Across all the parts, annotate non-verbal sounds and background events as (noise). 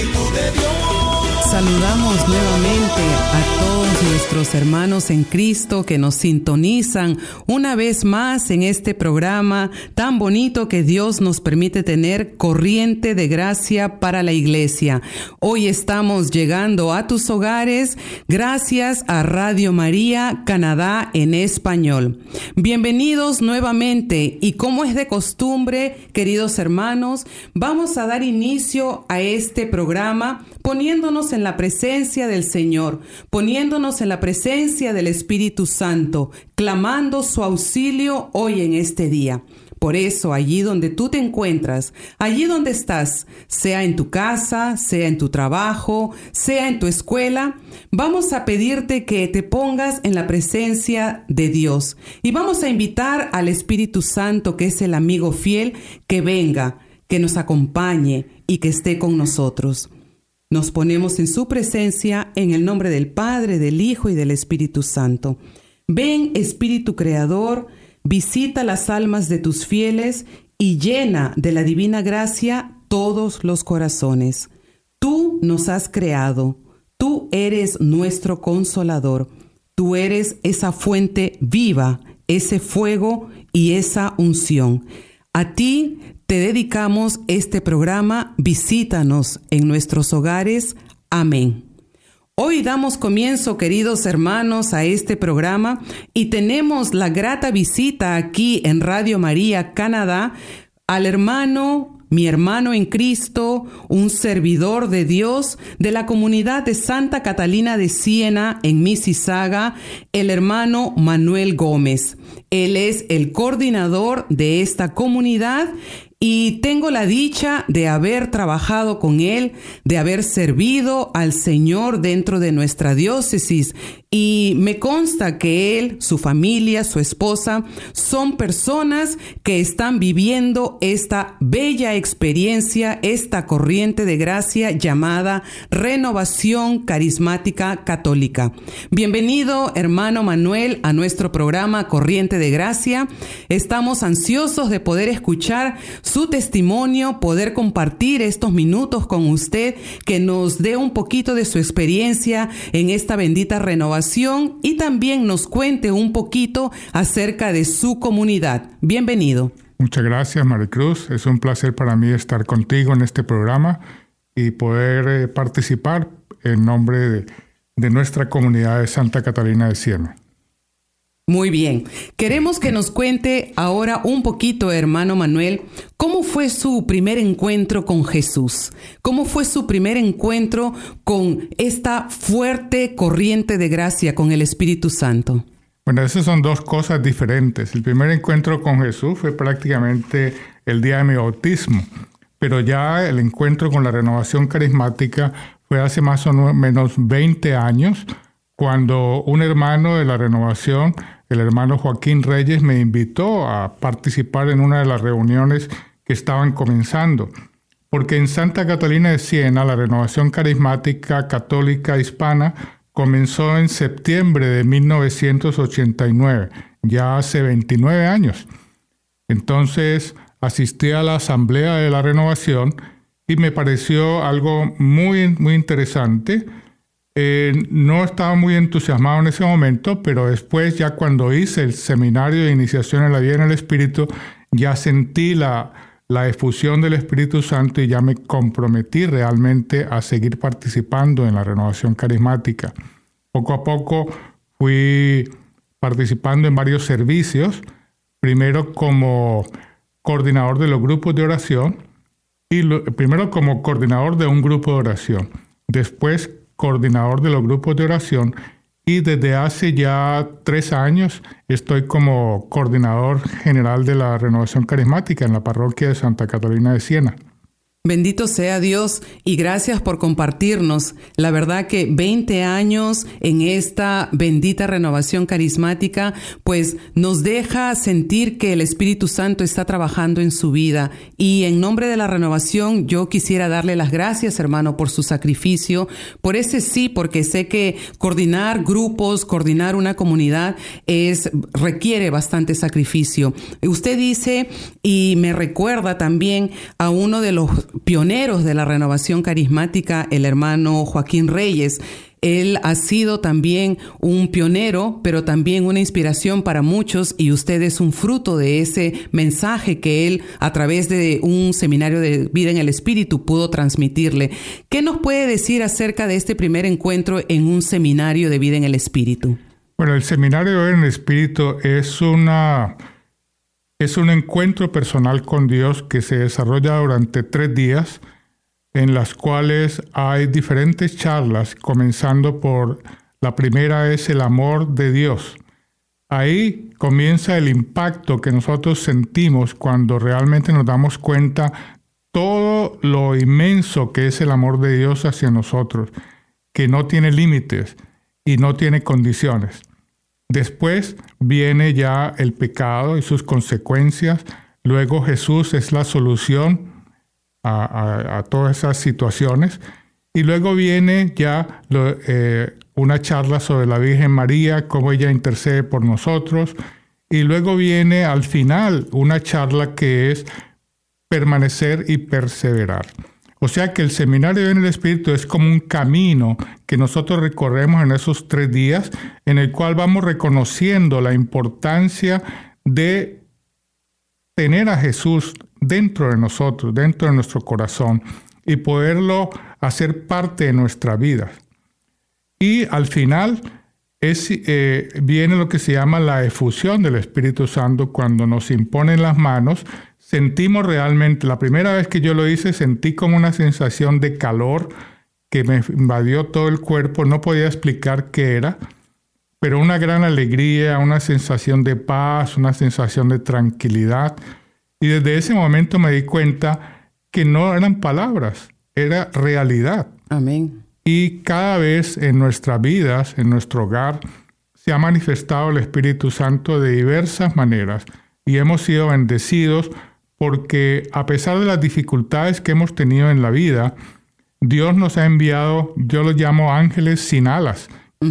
Espíritu de Dios. Saludamos nuevamente a todos nuestros hermanos en Cristo que nos sintonizan una vez más en este programa tan bonito que Dios nos permite tener, corriente de gracia para la iglesia. Hoy estamos llegando a tus hogares gracias a Radio María Canadá en español. Bienvenidos nuevamente y como es de costumbre, queridos hermanos, vamos a dar inicio a este programa poniéndonos en la presencia del Señor, poniéndonos en la presencia del Espíritu Santo, clamando su auxilio hoy en este día. Por eso, allí donde tú te encuentras, allí donde estás, sea en tu casa, sea en tu trabajo, sea en tu escuela, vamos a pedirte que te pongas en la presencia de Dios y vamos a invitar al Espíritu Santo, que es el amigo fiel, que venga, que nos acompañe y que esté con nosotros. Nos ponemos en su presencia en el nombre del Padre, del Hijo y del Espíritu Santo. Ven, Espíritu Creador, visita las almas de tus fieles y llena de la divina gracia todos los corazones. Tú nos has creado, tú eres nuestro consolador, tú eres esa fuente viva, ese fuego y esa unción. A ti te dedicamos este programa, visítanos en nuestros hogares. Amén. Hoy damos comienzo, queridos hermanos, a este programa y tenemos la grata visita aquí en Radio María, Canadá, al hermano mi hermano en Cristo, un servidor de Dios de la comunidad de Santa Catalina de Siena en Mississauga, el hermano Manuel Gómez. Él es el coordinador de esta comunidad y tengo la dicha de haber trabajado con él, de haber servido al Señor dentro de nuestra diócesis y me consta que él, su familia, su esposa son personas que están viviendo esta bella experiencia, esta corriente de gracia llamada renovación carismática católica. Bienvenido, hermano Manuel, a nuestro programa Corriente de Gracia. Estamos ansiosos de poder escuchar su testimonio, poder compartir estos minutos con usted, que nos dé un poquito de su experiencia en esta bendita renovación y también nos cuente un poquito acerca de su comunidad. Bienvenido. Muchas gracias, Maricruz. Es un placer para mí estar contigo en este programa y poder eh, participar en nombre de, de nuestra comunidad de Santa Catalina de Siena. Muy bien. Queremos que nos cuente ahora un poquito, hermano Manuel, cómo fue su primer encuentro con Jesús. ¿Cómo fue su primer encuentro con esta fuerte corriente de gracia con el Espíritu Santo? Bueno, esas son dos cosas diferentes. El primer encuentro con Jesús fue prácticamente el día de mi bautismo, pero ya el encuentro con la renovación carismática fue hace más o menos 20 años, cuando un hermano de la renovación el hermano Joaquín Reyes me invitó a participar en una de las reuniones que estaban comenzando, porque en Santa Catalina de Siena la renovación carismática católica hispana comenzó en septiembre de 1989, ya hace 29 años. Entonces asistí a la asamblea de la renovación y me pareció algo muy, muy interesante eh, no estaba muy entusiasmado en ese momento, pero después ya cuando hice el seminario de iniciación en la vida en el Espíritu, ya sentí la, la efusión del Espíritu Santo y ya me comprometí realmente a seguir participando en la renovación carismática. Poco a poco fui participando en varios servicios, primero como coordinador de los grupos de oración, y primero como coordinador de un grupo de oración, después coordinador de los grupos de oración y desde hace ya tres años estoy como coordinador general de la renovación carismática en la parroquia de Santa Catalina de Siena. Bendito sea Dios y gracias por compartirnos. La verdad que 20 años en esta bendita renovación carismática, pues nos deja sentir que el Espíritu Santo está trabajando en su vida. Y en nombre de la renovación, yo quisiera darle las gracias, hermano, por su sacrificio, por ese sí, porque sé que coordinar grupos, coordinar una comunidad es requiere bastante sacrificio. Usted dice y me recuerda también a uno de los pioneros de la renovación carismática, el hermano Joaquín Reyes. Él ha sido también un pionero, pero también una inspiración para muchos y usted es un fruto de ese mensaje que él a través de un seminario de vida en el Espíritu pudo transmitirle. ¿Qué nos puede decir acerca de este primer encuentro en un seminario de vida en el Espíritu? Bueno, el seminario de vida en el Espíritu es una es un encuentro personal con Dios que se desarrolla durante tres días, en las cuales hay diferentes charlas, comenzando por la primera es el amor de Dios. Ahí comienza el impacto que nosotros sentimos cuando realmente nos damos cuenta todo lo inmenso que es el amor de Dios hacia nosotros, que no tiene límites y no tiene condiciones. Después viene ya el pecado y sus consecuencias. Luego Jesús es la solución a, todas esas situaciones. Y luego viene ya eh, una charla sobre la Virgen María, cómo ella intercede por nosotros. Y luego viene al final una charla que es permanecer y perseverar. O sea que el seminario en el Espíritu es como un camino que nosotros recorremos en esos tres días, en el cual vamos reconociendo la importancia de tener a Jesús dentro de nosotros, dentro de nuestro corazón, y poderlo hacer parte de nuestra vida. Y al final es, eh, viene lo que se llama la efusión del Espíritu Santo cuando nos imponen las manos sentimos realmente, la primera vez que yo lo hice, sentí como una sensación de calor que me invadió todo el cuerpo, no podía explicar qué era, pero una gran alegría, una sensación de paz, una sensación de tranquilidad. Y desde ese momento me di cuenta que no eran palabras, era realidad. Amén. Y cada vez en nuestras vidas, en nuestro hogar, se ha manifestado el Espíritu Santo de diversas maneras y hemos sido bendecidos porque a pesar de las dificultades que hemos tenido en la vida, Dios nos ha enviado, yo los llamo ángeles sin alas,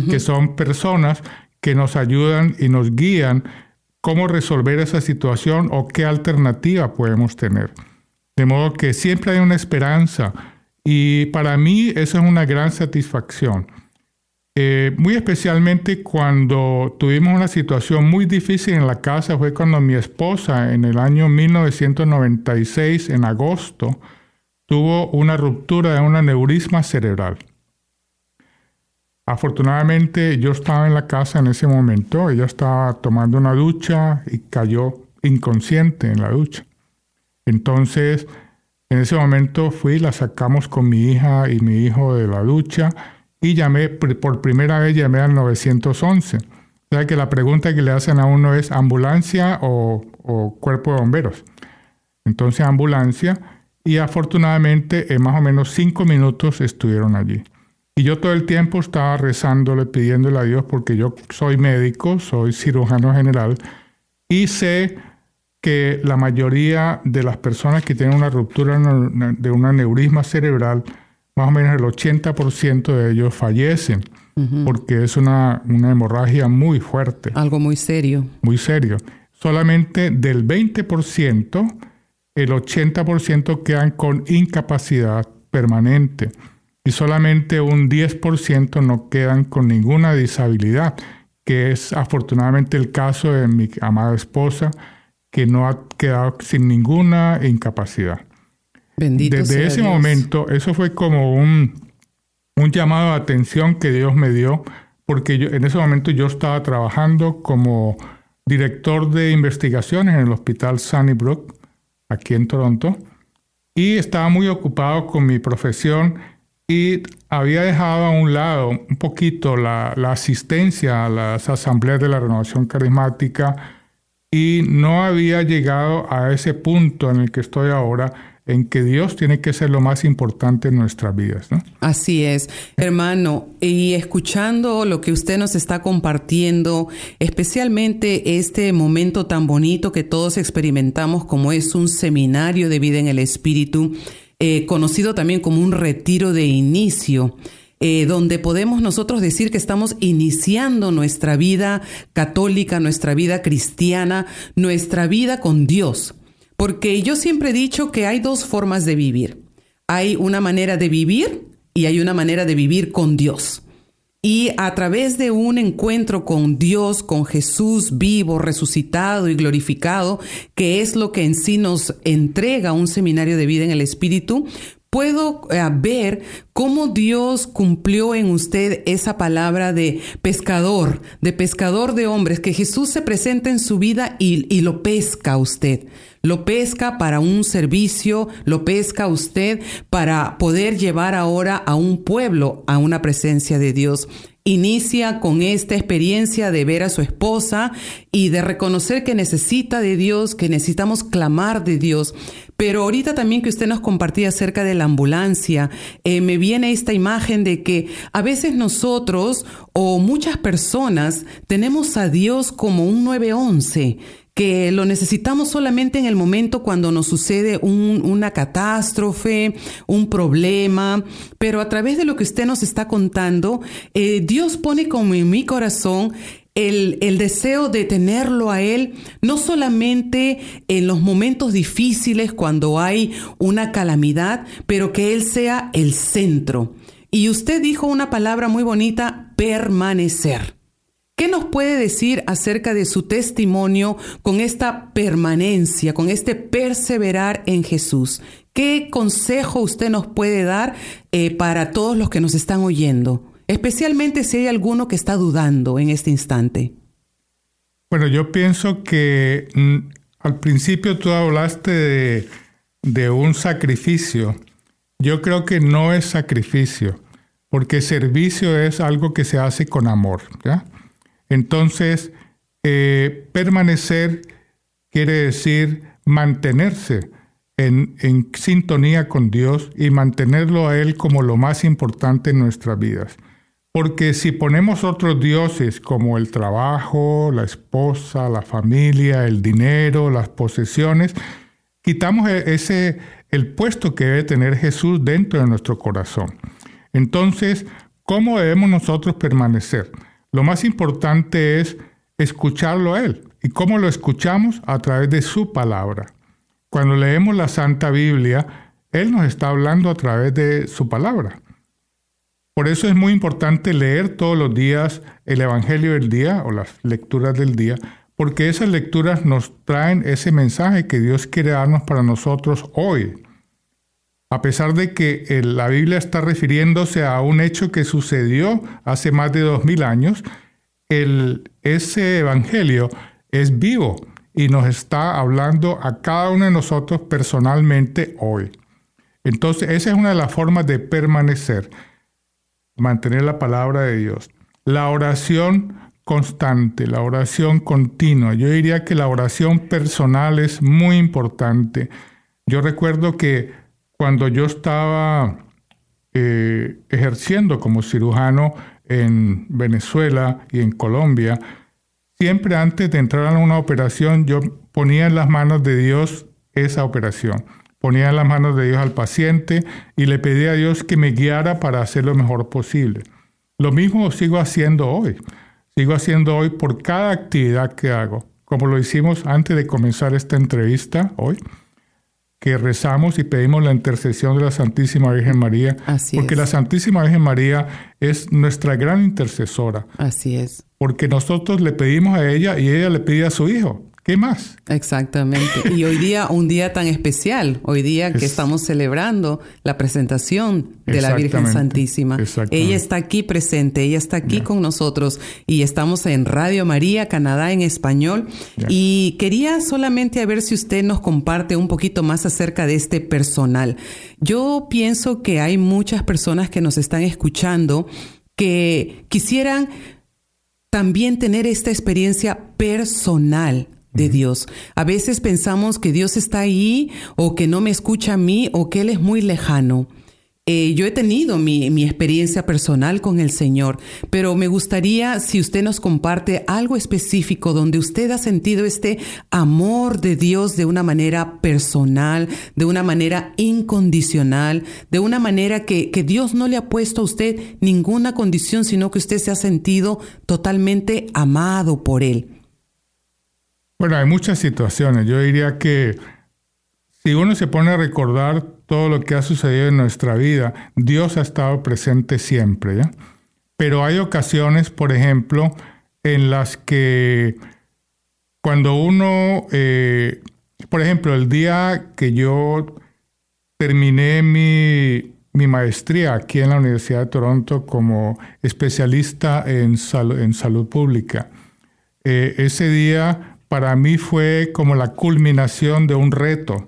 que son personas que nos ayudan y nos guían cómo resolver esa situación o qué alternativa podemos tener. De modo que siempre hay una esperanza y para mí eso es una gran satisfacción. Eh, muy especialmente cuando tuvimos una situación muy difícil en la casa, fue cuando mi esposa en el año 1996, en agosto, tuvo una ruptura de un aneurisma cerebral. Afortunadamente yo estaba en la casa en ese momento, ella estaba tomando una ducha y cayó inconsciente en la ducha. Entonces, en ese momento fui, la sacamos con mi hija y mi hijo de la ducha y llamé, por primera vez llamé al 911. O sea que la pregunta que le hacen a uno es ambulancia o, cuerpo de bomberos. Entonces ambulancia y afortunadamente en más o menos cinco minutos estuvieron allí. Y yo todo el tiempo estaba rezándole, pidiéndole a Dios, porque yo soy médico, soy cirujano general, y sé que la mayoría de las personas que tienen una ruptura de un aneurisma cerebral más o menos el 80% de ellos fallecen porque es una, una hemorragia muy fuerte. Algo muy serio. Muy serio. Solamente del 20%, el 80% quedan con incapacidad permanente y solamente un 10% no quedan con ninguna disabilidad, que es afortunadamente el caso de mi amada esposa, que no ha quedado sin ninguna incapacidad. Bendito Desde ese momento, eso fue como un, un llamado de atención que Dios me dio, porque yo, en ese momento yo estaba trabajando como director de investigaciones en el Hospital Sunnybrook, aquí en Toronto, y estaba muy ocupado con mi profesión y había dejado a un lado un poquito la, la asistencia a las asambleas de la renovación carismática y no había llegado a ese punto en el que estoy ahora en que Dios tiene que ser lo más importante en nuestras vidas. ¿no? Así es, hermano, y escuchando lo que usted nos está compartiendo, especialmente este momento tan bonito que todos experimentamos como es un seminario de vida en el Espíritu, eh, conocido también como un retiro de inicio. Eh, donde podemos nosotros decir que estamos iniciando nuestra vida católica, nuestra vida cristiana, nuestra vida con Dios. Porque yo siempre he dicho que hay dos formas de vivir. Hay una manera de vivir y hay una manera de vivir con Dios. Y a través de un encuentro con Dios, con Jesús vivo, resucitado y glorificado, que es lo que en sí nos entrega un seminario de vida en el Espíritu, puedo eh, ver cómo Dios cumplió en usted esa palabra de pescador, de pescador de hombres, que Jesús se presenta en su vida y, y lo pesca usted lo pesca para un servicio, lo pesca usted para poder llevar ahora a un pueblo a una presencia de Dios. Inicia con esta experiencia de ver a su esposa y de reconocer que necesita de Dios, que necesitamos clamar de Dios. Pero ahorita también que usted nos compartía acerca de la ambulancia, eh, me viene esta imagen de que a veces nosotros o muchas personas tenemos a Dios como un 911 que lo necesitamos solamente en el momento cuando nos sucede una catástrofe, un problema, pero a través de lo que usted nos está contando, eh, Dios pone como en mi corazón el, el, deseo de tenerlo a Él, no solamente en los momentos difíciles, cuando hay una calamidad, pero que Él sea el centro. Y usted dijo una palabra muy bonita, permanecer. ¿Qué nos puede decir acerca de su testimonio con esta permanencia, con este perseverar en Jesús? ¿Qué consejo usted nos puede dar eh, para todos los que nos están oyendo? Especialmente si hay alguno que está dudando en este instante. Bueno, yo pienso que mm, al principio tú hablaste de, un sacrificio. Yo creo que no es sacrificio, porque servicio es algo que se hace con amor. ¿ya? Entonces, eh, permanecer quiere decir mantenerse en, en, sintonía con Dios y mantenerlo a Él como lo más importante en nuestras vidas. Porque si ponemos otros dioses como el trabajo, la esposa, la familia, el dinero, las posesiones, quitamos e, ese el puesto que debe tener Jesús dentro de nuestro corazón. Entonces, ¿cómo debemos nosotros permanecer? Lo más importante es escucharlo a Él. ¿Y cómo lo escuchamos? A través de su palabra. Cuando leemos la Santa Biblia, Él nos está hablando a través de su palabra. Por eso es muy importante leer todos los días el Evangelio del día o las lecturas del día, porque esas lecturas nos traen ese mensaje que Dios quiere darnos para nosotros hoy. A pesar de que eh, la Biblia está refiriéndose a un hecho que sucedió hace más de dos mil años, el, ese evangelio es vivo y nos está hablando a cada uno de nosotros personalmente hoy. Entonces, esa es una de las formas de permanecer, mantener la palabra de Dios. La oración constante, la oración continua. Yo diría que la oración personal es muy importante. Yo recuerdo que cuando yo estaba eh, ejerciendo como cirujano en Venezuela y en Colombia, siempre antes de entrar a una operación yo ponía en las manos de Dios esa operación. Ponía en las manos de Dios al paciente y le pedía a Dios que me guiara para hacer lo mejor posible. Lo mismo sigo haciendo hoy. Sigo haciendo hoy por cada actividad que hago, como lo hicimos antes de comenzar esta entrevista hoy que rezamos y pedimos la intercesión de la Santísima Virgen María, Así porque la Santísima Virgen María es nuestra gran intercesora. Así es. Porque nosotros le pedimos a ella y ella le pide a su Hijo, ¿Qué más? Exactamente. Y hoy día, un día tan especial, hoy día que estamos celebrando la presentación de la Virgen Santísima. Ella está aquí presente, ella está aquí con nosotros y estamos en Radio María, Canadá en español. Y quería solamente a ver si usted nos comparte un poquito más acerca de este personal. Yo pienso que hay muchas personas que nos están escuchando que quisieran también tener esta experiencia personal de Dios. A veces pensamos que Dios está ahí o que no me escucha a mí o que Él es muy lejano. Eh, yo he tenido mi, mi, experiencia personal con el Señor, pero me gustaría si usted nos comparte algo específico donde usted ha sentido este amor de Dios de una manera personal, de una manera incondicional, de una manera que, que Dios no le ha puesto a usted ninguna condición, sino que usted se ha sentido totalmente amado por Él. Bueno, hay muchas situaciones. Yo diría que si uno se pone a recordar todo lo que ha sucedido en nuestra vida, Dios ha estado presente siempre. Pero hay ocasiones, por ejemplo, en las que cuando uno, eh, por ejemplo, el día que yo terminé mi, maestría aquí en la Universidad de Toronto como especialista en, en salud pública, eh, ese día para mí fue como la culminación de un reto,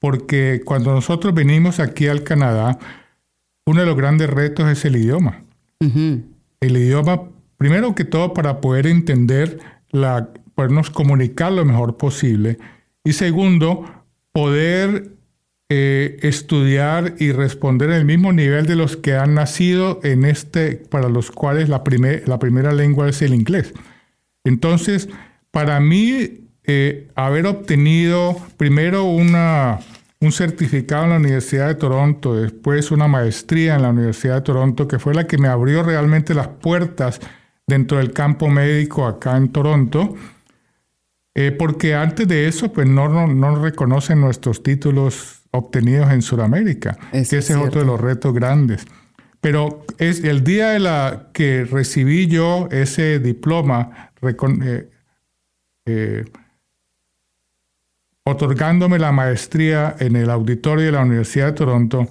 porque cuando nosotros venimos aquí al Canadá, uno de los grandes retos es el idioma. El idioma, primero que todo, para poder entender, la, podernos comunicar lo mejor posible. Y segundo, poder eh, estudiar y responder en el mismo nivel de los que han nacido en este, para los cuales la, la primera lengua es el inglés. Entonces, para mí, eh, haber obtenido primero una, un certificado en la Universidad de Toronto, después una maestría en la Universidad de Toronto, que fue la que me abrió realmente las puertas dentro del campo médico acá en Toronto, eh, porque antes de eso, pues no, no, reconocen nuestros títulos obtenidos en Sudamérica, que ese es otro de los retos grandes. Pero es el día de la que recibí yo ese diploma, eh, eh, otorgándome la maestría en el auditorio de la Universidad de Toronto,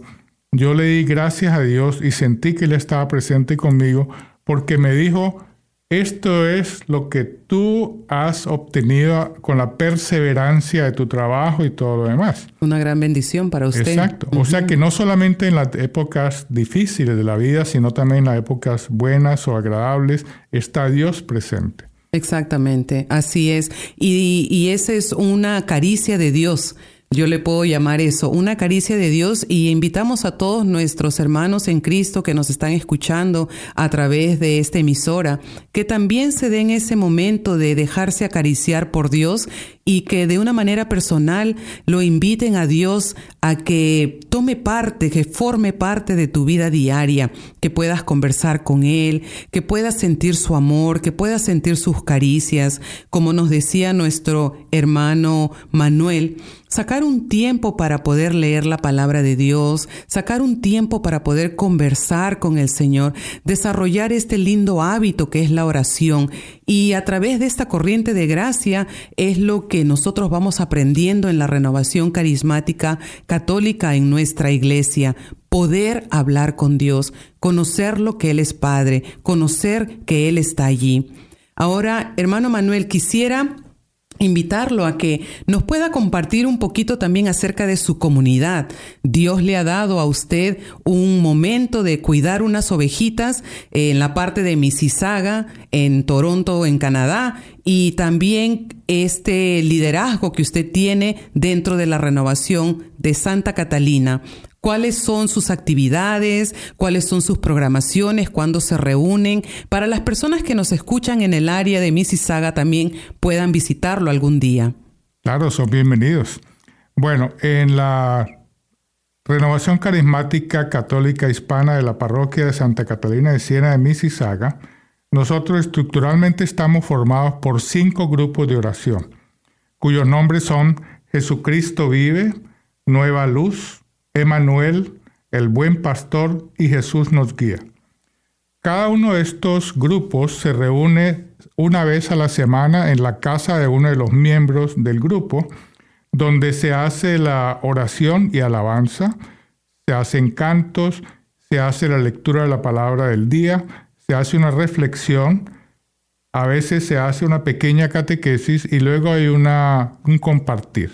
yo le di gracias a Dios y sentí que Él estaba presente conmigo porque me dijo, esto es lo que tú has obtenido con la perseverancia de tu trabajo y todo lo demás. Una gran bendición para usted. Exacto. O sea que no solamente en las épocas difíciles de la vida, sino también en las épocas buenas o agradables, está Dios presente. Exactamente, así es. Y, y esa es una caricia de Dios yo le puedo llamar eso, una caricia de Dios y invitamos a todos nuestros hermanos en Cristo que nos están escuchando a través de esta emisora, que también se den ese momento de dejarse acariciar por Dios y que de una manera personal lo inviten a Dios a que tome parte, que forme parte de tu vida diaria, que puedas conversar con Él, que puedas sentir su amor, que puedas sentir sus caricias, como nos decía nuestro hermano Manuel, sacar un tiempo para poder leer la palabra de Dios, sacar un tiempo para poder conversar con el Señor, desarrollar este lindo hábito que es la oración y a través de esta corriente de gracia es lo que nosotros vamos aprendiendo en la renovación carismática católica en nuestra iglesia. Poder hablar con Dios, conocer lo que Él es Padre, conocer que Él está allí. Ahora, hermano Manuel, quisiera invitarlo a que nos pueda compartir un poquito también acerca de su comunidad. Dios le ha dado a usted un momento de cuidar unas ovejitas en la parte de Mississauga, en Toronto, en Canadá, y también este liderazgo que usted tiene dentro de la renovación de Santa Catalina cuáles son sus actividades, cuáles son sus programaciones, cuándo se reúnen, para las personas que nos escuchan en el área de Mississauga también puedan visitarlo algún día. Claro, son bienvenidos. Bueno, en la renovación carismática católica hispana de la parroquia de Santa Catalina de Siena de Mississauga, nosotros estructuralmente estamos formados por cinco grupos de oración, cuyos nombres son Jesucristo vive, Nueva Luz, Emanuel, el buen pastor y Jesús nos guía. Cada uno de estos grupos se reúne una vez a la semana en la casa de uno de los miembros del grupo, donde se hace la oración y alabanza, se hacen cantos, se hace la lectura de la palabra del día, se hace una reflexión, a veces se hace una pequeña catequesis y luego hay una, un compartir.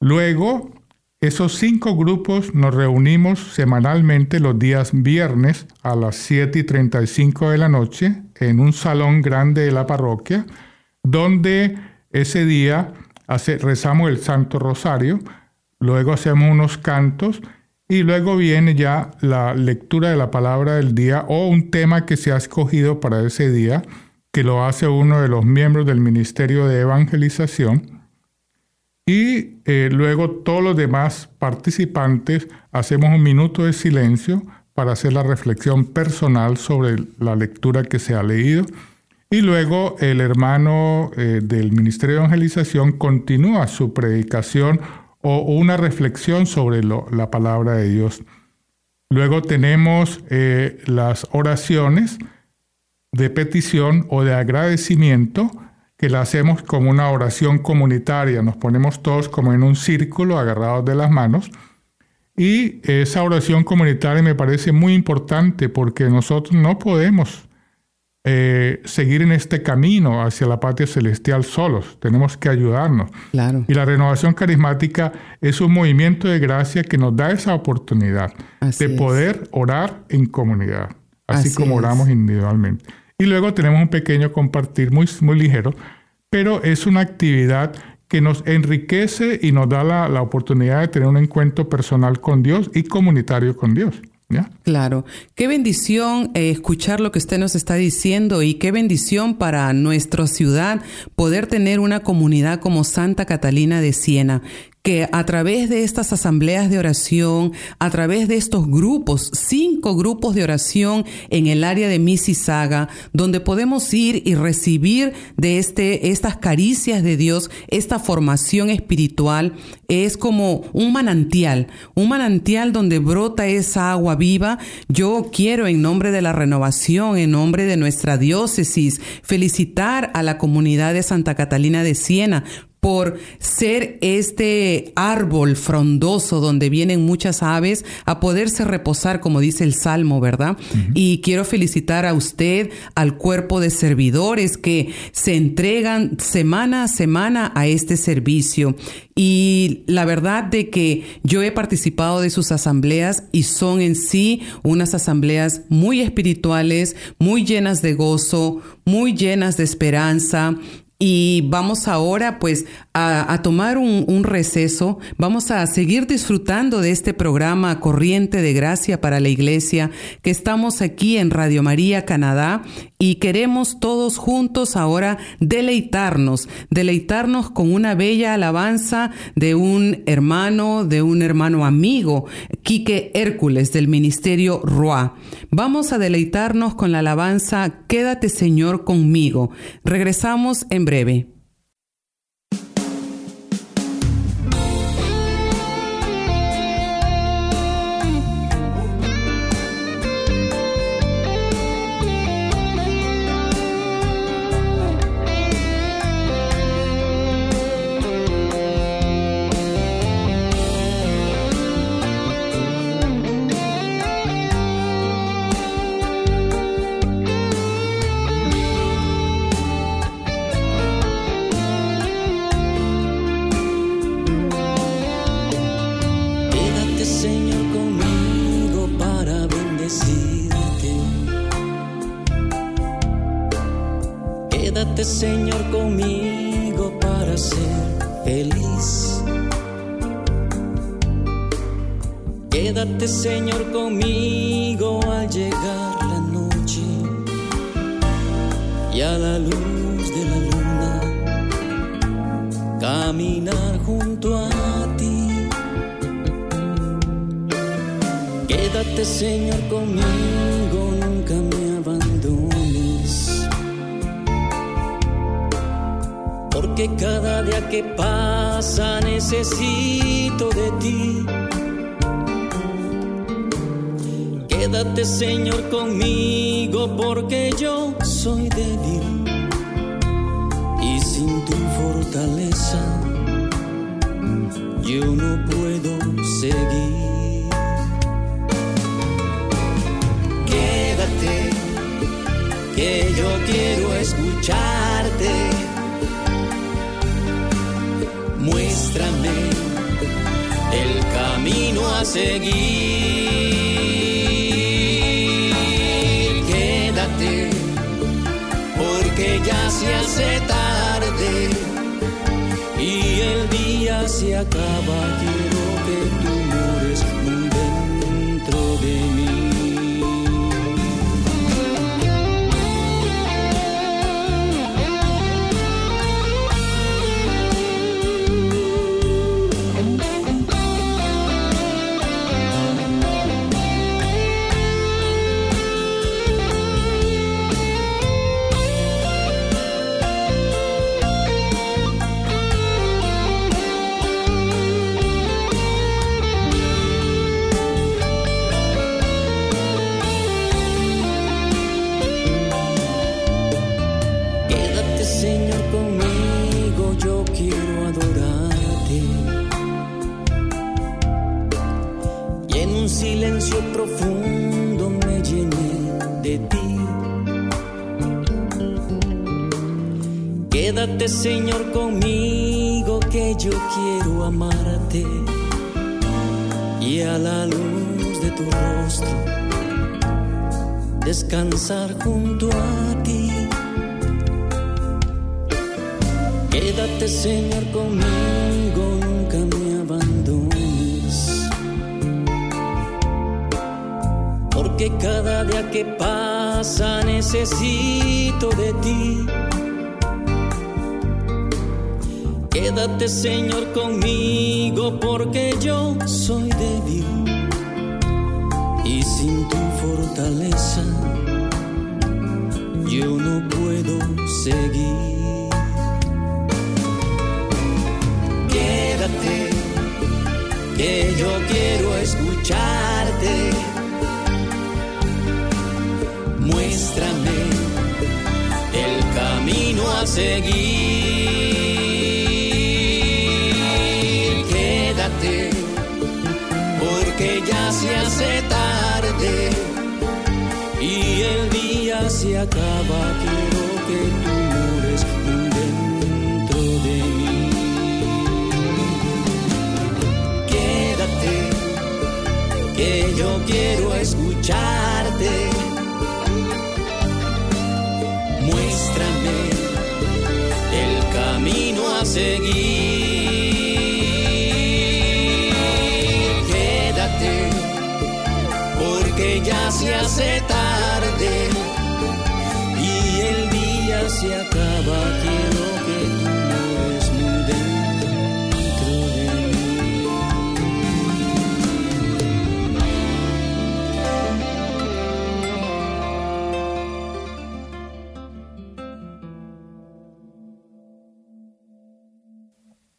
Luego, esos cinco grupos nos reunimos semanalmente los días viernes a las 7 y 35 de la noche en un salón grande de la parroquia, donde ese día rezamos el Santo Rosario, luego hacemos unos cantos y luego viene ya la lectura de la palabra del día o un tema que se ha escogido para ese día, que lo hace uno de los miembros del Ministerio de Evangelización y eh, luego todos los demás participantes hacemos un minuto de silencio para hacer la reflexión personal sobre la lectura que se ha leído. Y luego el hermano eh, del Ministerio de Evangelización continúa su predicación o una reflexión sobre la palabra de Dios. Luego tenemos eh, las oraciones de petición o de agradecimiento que la hacemos como una oración comunitaria, nos ponemos todos como en un círculo agarrados de las manos. Y esa oración comunitaria me parece muy importante porque nosotros no podemos eh, seguir en este camino hacia la patria celestial solos, tenemos que ayudarnos. Claro. Y la renovación carismática es un movimiento de gracia que nos da esa oportunidad de poder orar en comunidad, así, como oramos individualmente. Y luego tenemos un pequeño compartir muy, muy ligero, pero es una actividad que nos enriquece y nos da la, la oportunidad de tener un encuentro personal con Dios y comunitario con Dios. Claro, qué bendición eh, escuchar lo que usted nos está diciendo y qué bendición para nuestra ciudad poder tener una comunidad como Santa Catalina de Siena que a través de estas asambleas de oración, a través de estos grupos, cinco grupos de oración en el área de Mississauga, donde podemos ir y recibir de este, estas caricias de Dios, esta formación espiritual, es como un manantial, un manantial donde brota esa agua viva. Yo quiero en nombre de la renovación, en nombre de nuestra diócesis, felicitar a la comunidad de Santa Catalina de Siena por ser este árbol frondoso donde vienen muchas aves a poderse reposar, como dice el Salmo, ¿verdad? Y quiero felicitar a usted, al cuerpo de servidores que se entregan semana a semana a este servicio. Y la verdad de que yo he participado de sus asambleas y son en sí unas asambleas muy espirituales, muy llenas de gozo, muy llenas de esperanza, y vamos ahora pues a, tomar un, receso, vamos a seguir disfrutando de este programa Corriente de Gracia para la Iglesia que estamos aquí en Radio María Canadá y queremos todos juntos ahora deleitarnos, deleitarnos con una bella alabanza de un hermano, de un hermano amigo, Quique Hércules del Ministerio Roa. Vamos a deleitarnos con la alabanza Quédate Señor conmigo. Regresamos en breve. Seguir. ya se hace tarde y el día se acaba. Quiero que tú mures dentro de mí. Señor conmigo que yo quiero amarte. Y a la luz de tu rostro descansar junto a ti. Quédate Señor conmigo, Porque cada día que pasa necesito de ti Quédate Señor conmigo porque yo soy débil y sin tu fortaleza yo no puedo seguir. Quédate que yo quiero escucharte. Muéstrame el camino a seguir. que ya se hace tarde y el día se acaba. Quiero que tú mures dentro de mí. Quédate, que yo quiero escucharte. Ya se hace tarde y el día se acaba. Quiero que tú mueres muy dentro de mí.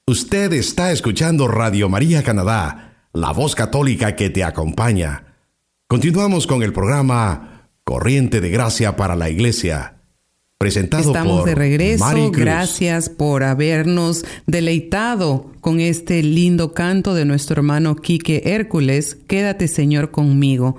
Usted está escuchando Radio María Canadá, la voz católica que te acompaña. Continuamos con el programa Corriente de Gracia para la Iglesia. Presentado Estamos de regreso. Gracias por habernos deleitado con este lindo canto de nuestro hermano Quique Hércules. Quédate, Señor, conmigo.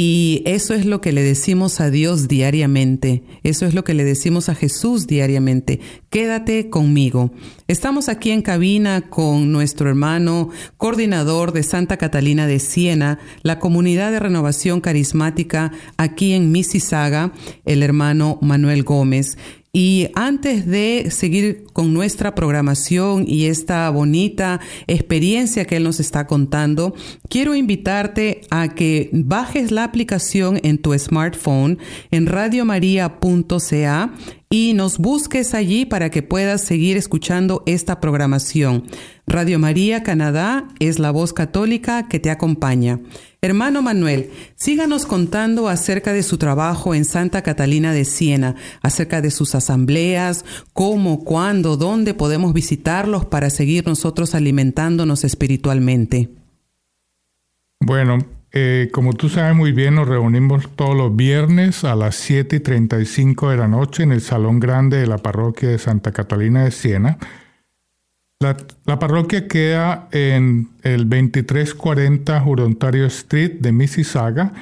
Y eso es lo que le decimos a Dios diariamente, eso es lo que le decimos a Jesús diariamente, quédate conmigo. Estamos aquí en cabina con nuestro hermano coordinador de Santa Catalina de Siena, la comunidad de renovación carismática aquí en Mississauga, el hermano Manuel Gómez. Y antes de seguir con nuestra programación y esta bonita experiencia que él nos está contando, quiero invitarte a que bajes la aplicación en tu smartphone en radiomaria.ca y nos busques allí para que puedas seguir escuchando esta programación. Radio María Canadá es la voz católica que te acompaña. Hermano Manuel, síganos contando acerca de su trabajo en Santa Catalina de Siena, acerca de sus asambleas, cómo, cuándo, dónde podemos visitarlos para seguir nosotros alimentándonos espiritualmente. Bueno, eh, como tú sabes muy bien, nos reunimos todos los viernes a las 7 y 35 de la noche en el Salón Grande de la Parroquia de Santa Catalina de Siena. La, la parroquia queda en el 2340 Jurontario Street de Mississauga.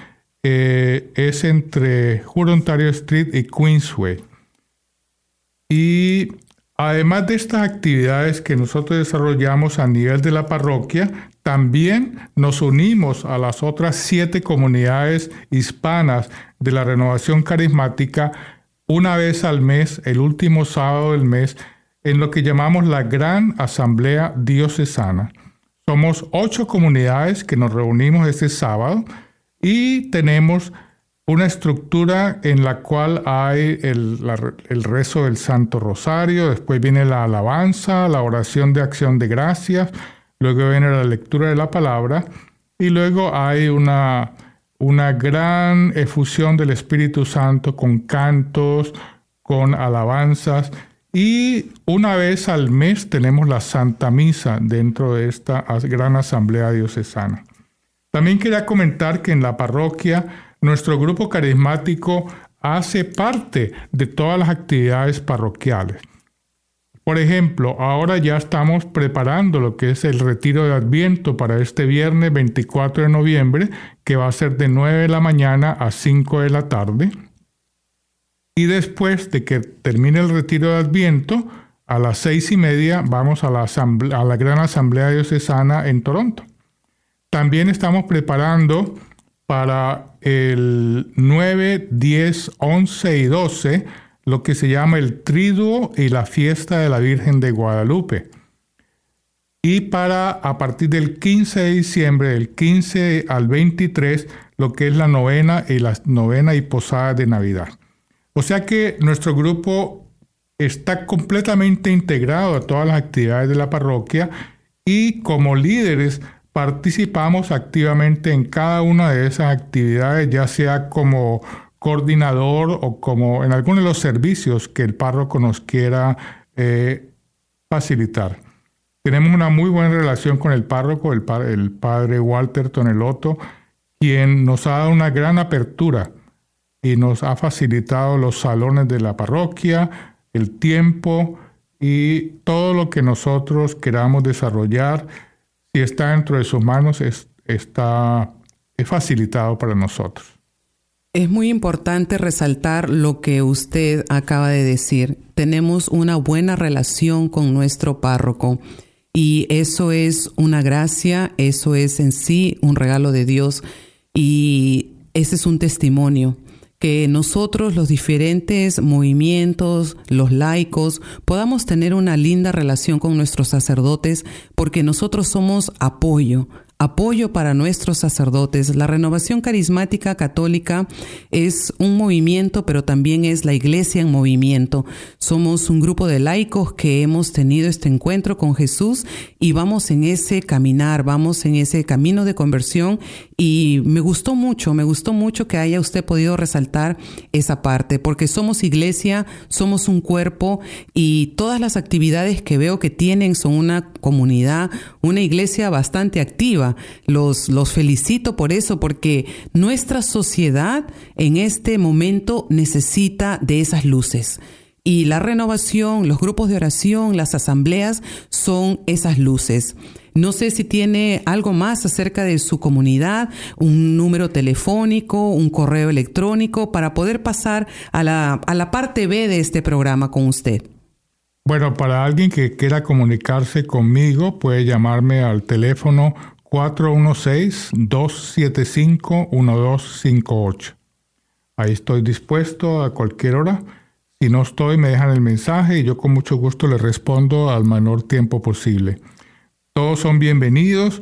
Eh, es entre Jurontario Street y Queensway. Y además de estas actividades que nosotros desarrollamos a nivel de la parroquia, también nos unimos a las otras siete comunidades hispanas de la renovación carismática una vez al mes, el último sábado del mes, en lo que llamamos la Gran Asamblea Diocesana. Somos ocho comunidades que nos reunimos este sábado y tenemos una estructura en la cual hay el, el, rezo del Santo Rosario, después viene la alabanza, la oración de acción de gracias, luego viene la lectura de la palabra y luego hay una, una gran efusión del Espíritu Santo con cantos, con alabanzas y una vez al mes tenemos la Santa Misa dentro de esta gran asamblea diocesana. También quería comentar que en la parroquia nuestro grupo carismático hace parte de todas las actividades parroquiales. Por ejemplo, ahora ya estamos preparando lo que es el retiro de Adviento para este viernes 24 de noviembre, que va a ser de 9 de la mañana a 5 de la tarde. Y después de que termine el retiro de Adviento, a las seis y media vamos a la, a la Gran Asamblea Diocesana en Toronto. También estamos preparando para el 9, 10, 11 y 12 lo que se llama el Triduo y la fiesta de la Virgen de Guadalupe. Y para a partir del 15 de diciembre, del 15 al 23, lo que es la novena y la novena y posada de Navidad. O sea que nuestro grupo está completamente integrado a todas las actividades de la parroquia y como líderes participamos activamente en cada una de esas actividades, ya sea como coordinador o como en alguno de los servicios que el párroco nos quiera eh, facilitar. Tenemos una muy buena relación con el párroco, el, el padre Walter Toneloto, quien nos ha dado una gran apertura y nos ha facilitado los salones de la parroquia, el tiempo y todo lo que nosotros queramos desarrollar, si está dentro de sus manos, está es facilitado para nosotros. Es muy importante resaltar lo que usted acaba de decir. Tenemos una buena relación con nuestro párroco y eso es una gracia, eso es en sí un regalo de Dios y ese es un testimonio que nosotros, los diferentes movimientos, los laicos, podamos tener una linda relación con nuestros sacerdotes porque nosotros somos apoyo, apoyo para nuestros sacerdotes. La renovación carismática católica es un movimiento, pero también es la iglesia en movimiento. Somos un grupo de laicos que hemos tenido este encuentro con Jesús y vamos en ese caminar, vamos en ese camino de conversión y me gustó mucho, me gustó mucho que haya usted podido resaltar esa parte, porque somos iglesia, somos un cuerpo y todas las actividades que veo que tienen son una comunidad, una iglesia bastante activa. Los, los felicito por eso, porque nuestra sociedad en este momento necesita de esas luces. Y la renovación, los grupos de oración, las asambleas son esas luces. No sé si tiene algo más acerca de su comunidad, un número telefónico, un correo electrónico, para poder pasar a la, a la parte B de este programa con usted. Bueno, para alguien que quiera comunicarse conmigo, puede llamarme al teléfono 416-275-1258. Ahí estoy dispuesto a cualquier hora. Si no estoy, me dejan el mensaje y yo con mucho gusto le respondo al menor tiempo posible. Todos son bienvenidos.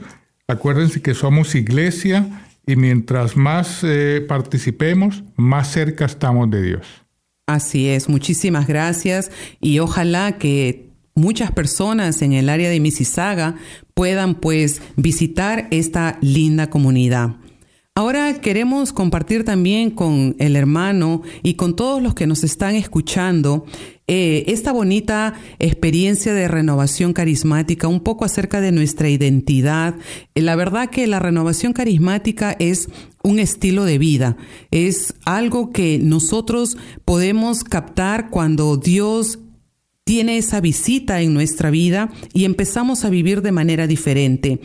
Acuérdense que somos iglesia y mientras más eh, participemos, más cerca estamos de Dios. Así es, muchísimas gracias y ojalá que muchas personas en el área de Mississauga puedan pues visitar esta linda comunidad. Ahora queremos compartir también con el hermano y con todos los que nos están escuchando eh, esta bonita experiencia de renovación carismática, un poco acerca de nuestra identidad. Eh, la verdad que la renovación carismática es un estilo de vida, es algo que nosotros podemos captar cuando Dios tiene esa visita en nuestra vida y empezamos a vivir de manera diferente.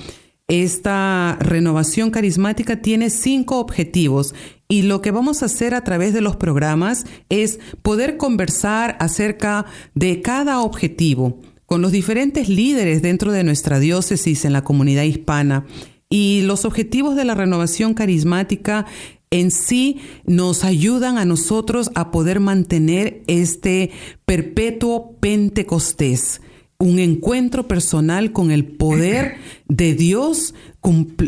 Esta renovación carismática tiene cinco objetivos y lo que vamos a hacer a través de los programas es poder conversar acerca de cada objetivo con los diferentes líderes dentro de nuestra diócesis en la comunidad hispana. Y los objetivos de la renovación carismática en sí nos ayudan a nosotros a poder mantener este perpetuo Pentecostés un encuentro personal con el poder de Dios,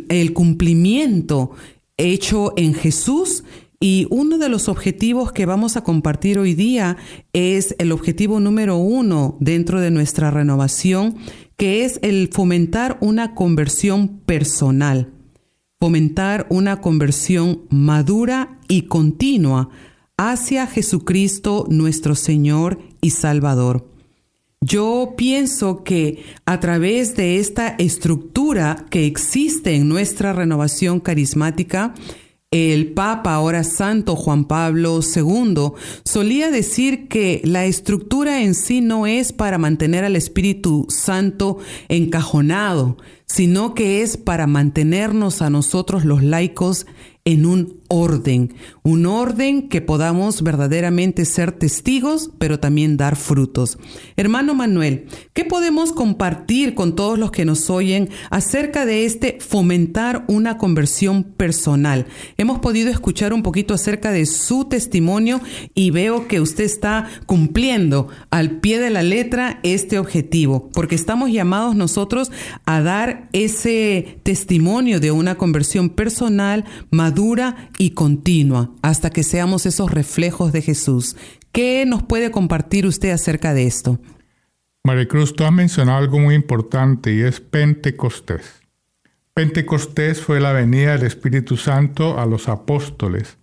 el cumplimiento hecho en Jesús. Y uno de los objetivos que vamos a compartir hoy día es el objetivo número uno dentro de nuestra renovación, que es el fomentar una conversión personal, fomentar una conversión madura y continua hacia Jesucristo nuestro Señor y Salvador. Yo pienso que a través de esta estructura que existe en nuestra renovación carismática, el Papa, ahora Santo Juan Pablo II, solía decir que la estructura en sí no es para mantener al Espíritu Santo encajonado, sino que es para mantenernos a nosotros los laicos en un orden, un orden que podamos verdaderamente ser testigos, pero también dar frutos. Hermano Manuel, ¿qué podemos compartir con todos los que nos oyen acerca de este fomentar una conversión personal? Hemos podido escuchar un poquito acerca de su testimonio y veo que usted está cumpliendo al pie de la letra este objetivo, porque estamos llamados nosotros a dar ese testimonio de una conversión personal, madura y continua hasta que seamos esos reflejos de Jesús. ¿Qué nos puede compartir usted acerca de esto? Maricruz, tú has mencionado algo muy importante y es Pentecostés. Pentecostés fue la venida del Espíritu Santo a los apóstoles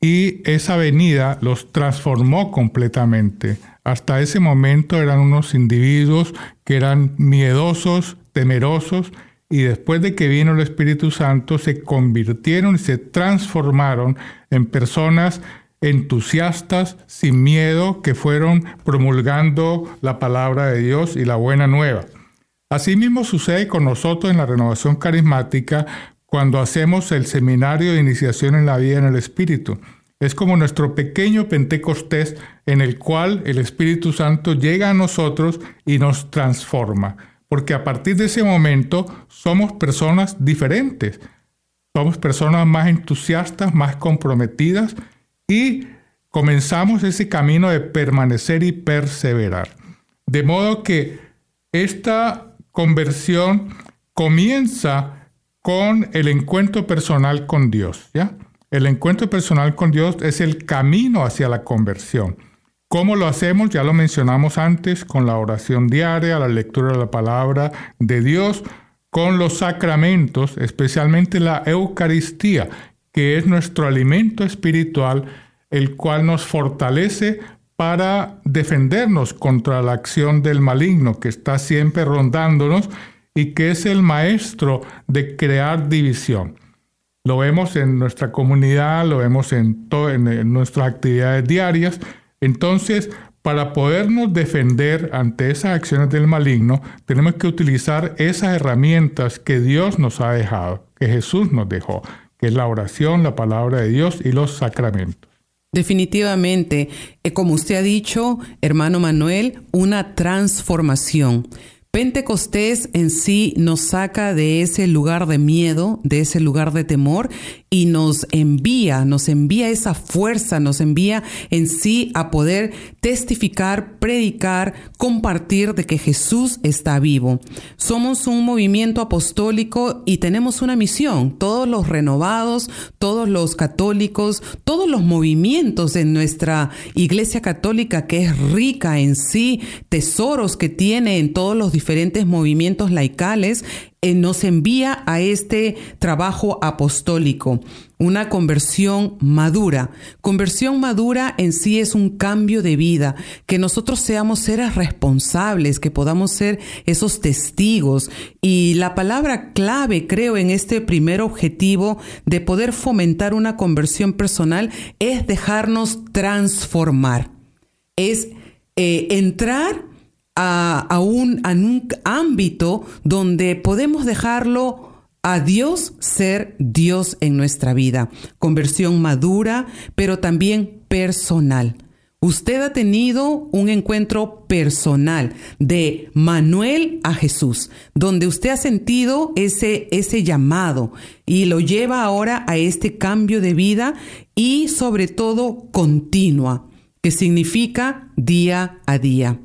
y esa venida los transformó completamente. Hasta ese momento eran unos individuos que eran miedosos, temerosos y después de que vino el Espíritu Santo se convirtieron y se transformaron en personas entusiastas, sin miedo, que fueron promulgando la palabra de Dios y la buena nueva. Asimismo sucede con nosotros en la renovación carismática cuando hacemos el seminario de iniciación en la vida en el Espíritu. Es como nuestro pequeño Pentecostés en el cual el Espíritu Santo llega a nosotros y nos transforma porque a partir de ese momento somos personas diferentes, somos personas más entusiastas, más comprometidas y comenzamos ese camino de permanecer y perseverar. De modo que esta conversión comienza con el encuentro personal con Dios, ¿ya? El encuentro personal con Dios es el camino hacia la conversión. ¿Cómo lo hacemos? Ya lo mencionamos antes, con la oración diaria, la lectura de la palabra de Dios, con los sacramentos, especialmente la Eucaristía, que es nuestro alimento espiritual, el cual nos fortalece para defendernos contra la acción del maligno que está siempre rondándonos y que es el maestro de crear división. Lo vemos en nuestra comunidad, lo vemos en, en nuestras actividades diarias, entonces, para podernos defender ante esas acciones del maligno, tenemos que utilizar esas herramientas que Dios nos ha dejado, que Jesús nos dejó, que es la oración, la palabra de Dios y los sacramentos. Definitivamente, eh, como usted ha dicho, hermano Manuel, una transformación. Pentecostés en sí nos saca de ese lugar de miedo, de ese lugar de temor y nos envía, nos envía esa fuerza, nos envía en sí a poder testificar, predicar, compartir de que Jesús está vivo. Somos un movimiento apostólico y tenemos una misión. Todos los renovados, todos los católicos, todos los movimientos en nuestra Iglesia Católica que es rica en sí, tesoros que tiene en todos los diferentes movimientos laicales, eh, nos envía a este trabajo apostólico, una conversión madura. Conversión madura en sí es un cambio de vida, que nosotros seamos seres responsables, que podamos ser esos testigos. Y la palabra clave, creo, en este primer objetivo de poder fomentar una conversión personal es dejarnos transformar. Es eh, entrar a, un, un ámbito donde podemos dejarlo a Dios ser Dios en nuestra vida. Conversión madura, pero también personal. Usted ha tenido un encuentro personal de Manuel a Jesús, donde usted ha sentido ese, ese llamado y lo lleva ahora a este cambio de vida y sobre todo continua, que significa día a día.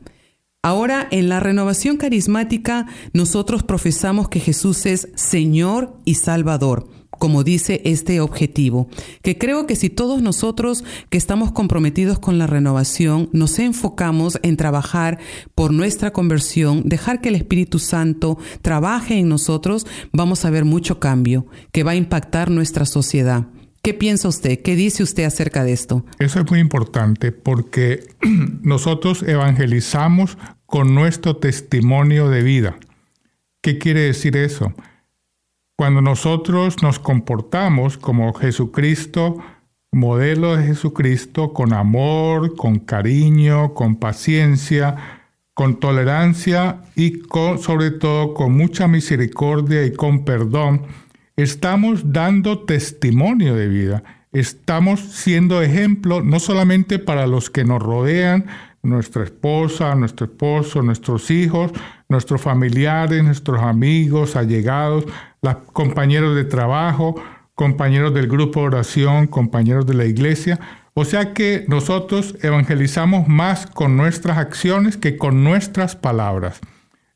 Ahora, en la renovación carismática, nosotros profesamos que Jesús es Señor y Salvador, como dice este objetivo, que creo que si todos nosotros que estamos comprometidos con la renovación nos enfocamos en trabajar por nuestra conversión, dejar que el Espíritu Santo trabaje en nosotros, vamos a ver mucho cambio que va a impactar nuestra sociedad. ¿Qué piensa usted? ¿Qué dice usted acerca de esto? Eso es muy importante porque (clears throat) nosotros evangelizamos con nuestro testimonio de vida. ¿Qué quiere decir eso? Cuando nosotros nos comportamos como Jesucristo, modelo de Jesucristo, con amor, con cariño, con paciencia, con tolerancia y sobre todo con mucha misericordia y con perdón, estamos dando testimonio de vida. Estamos siendo ejemplo no solamente para los que nos rodean, nuestra esposa, nuestro esposo, nuestros hijos, nuestros familiares, nuestros amigos, allegados, los compañeros de trabajo, compañeros del grupo de oración, compañeros de la iglesia. O sea que nosotros evangelizamos más con nuestras acciones que con nuestras palabras.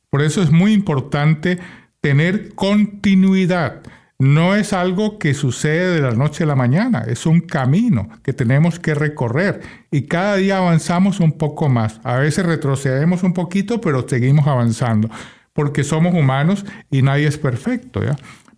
Por eso es muy importante tener continuidad no es algo que sucede de la noche a la mañana, es un camino que tenemos que recorrer y cada día avanzamos un poco más. A veces retrocedemos un poquito, pero seguimos avanzando, porque somos humanos y nadie es perfecto.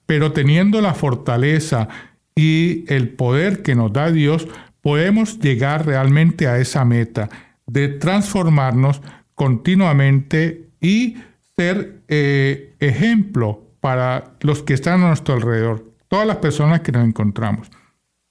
Pero teniendo la fortaleza y el poder que nos da Dios, podemos llegar realmente a esa meta de transformarnos continuamente y ser eh, ejemplo para los que están a nuestro alrededor, todas las personas que nos encontramos.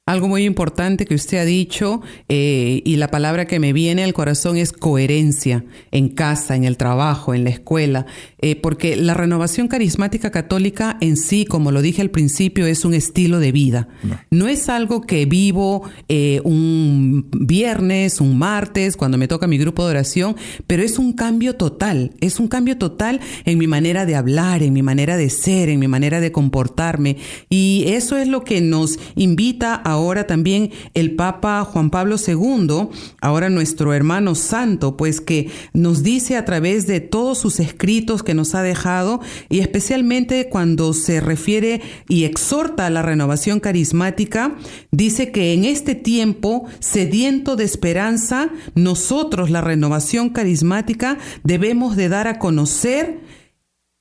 Algo muy importante que usted ha dicho eh, y la palabra que me viene al corazón es coherencia en casa, en el trabajo, en la escuela, eh, porque la renovación carismática católica en sí, como lo dije al principio, es un estilo de vida. No, es algo que vivo eh, un viernes, un martes, cuando me toca mi grupo de oración, pero es un cambio total, es un cambio total en mi manera de hablar, en mi manera de ser, en mi manera de comportarme. Y eso es lo que nos invita ahora también el Papa Juan Pablo II, ahora nuestro hermano santo, pues que nos dice a través de todos sus escritos que nos ha dejado y especialmente cuando se refiere y exhorta a la renovación carismática, dice que en este tiempo sediento de esperanza, nosotros la renovación carismática debemos de dar a conocer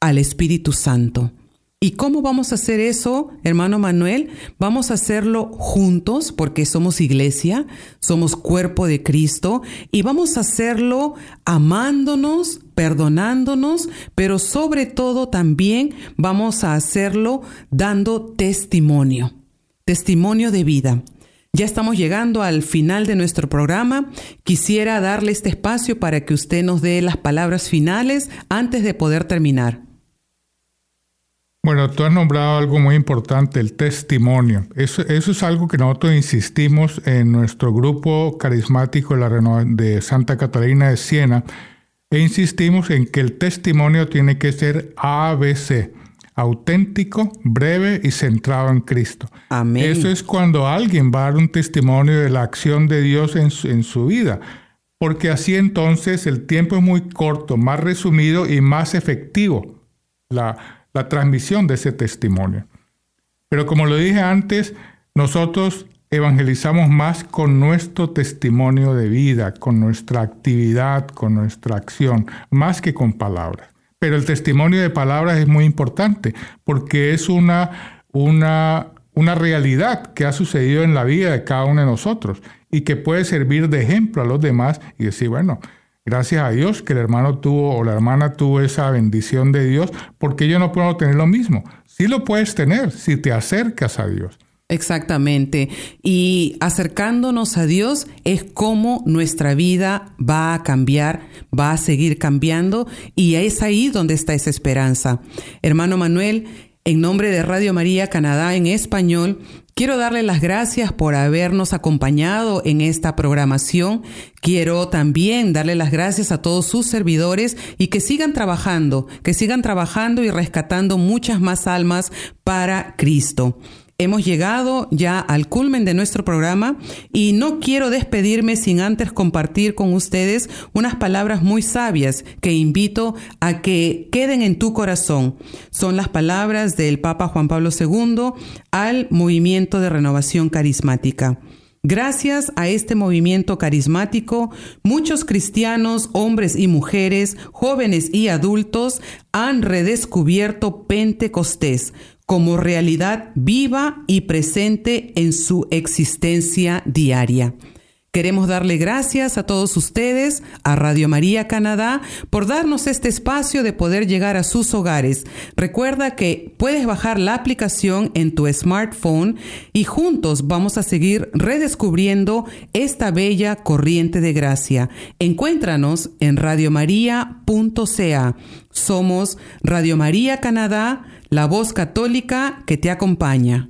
al Espíritu Santo. ¿Y cómo vamos a hacer eso, hermano Manuel? Vamos a hacerlo juntos porque somos iglesia, somos cuerpo de Cristo y vamos a hacerlo amándonos, perdonándonos, pero sobre todo también vamos a hacerlo dando testimonio, testimonio de vida. Ya estamos llegando al final de nuestro programa. Quisiera darle este espacio para que usted nos dé las palabras finales antes de poder terminar. Bueno, tú has nombrado algo muy importante, el testimonio. Eso, es algo que nosotros insistimos en nuestro grupo carismático de Santa Catalina de Siena e insistimos en que el testimonio tiene que ser ABC, auténtico, breve y centrado en Cristo. Amén. Eso es cuando alguien va a dar un testimonio de la acción de Dios en en su vida, porque así entonces el tiempo es muy corto, más resumido y más efectivo. La, la transmisión de ese testimonio. Pero como lo dije antes, nosotros evangelizamos más con nuestro testimonio de vida, con nuestra actividad, con nuestra acción, más que con palabras. Pero el testimonio de palabras es muy importante porque es una, una, una realidad que ha sucedido en la vida de cada uno de nosotros y que puede servir de ejemplo a los demás y decir, bueno, gracias a Dios que el hermano tuvo o la hermana tuvo esa bendición de Dios, porque yo no puedo tener lo mismo. Sí lo puedes tener si te acercas a Dios. Exactamente. Y acercándonos a Dios es como nuestra vida va a cambiar, va a seguir cambiando y es ahí donde está esa esperanza. Hermano Manuel, en nombre de Radio María Canadá en español, quiero darle las gracias por habernos acompañado en esta programación. Quiero también darle las gracias a todos sus servidores y que sigan trabajando, que sigan trabajando y rescatando muchas más almas para Cristo. Hemos llegado ya al culmen de nuestro programa y no quiero despedirme sin antes compartir con ustedes unas palabras muy sabias que invito a que queden en tu corazón. Son las palabras del Papa Juan Pablo II al movimiento de renovación carismática. Gracias a este movimiento carismático, muchos cristianos, hombres y mujeres, jóvenes y adultos, han redescubierto Pentecostés como realidad viva y presente en su existencia diaria. Queremos darle gracias a todos ustedes, a Radio María Canadá, por darnos este espacio de poder llegar a sus hogares. Recuerda que puedes bajar la aplicación en tu smartphone y juntos vamos a seguir redescubriendo esta bella corriente de gracia. Encuéntranos en radiomaria.ca. Somos Radio María Canadá la voz católica que te acompaña.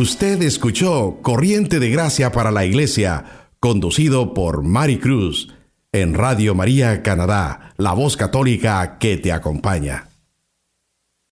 Usted escuchó Corriente de Gracia para la Iglesia, conducido por Mari Cruz, en Radio María Canadá, la voz católica que te acompaña.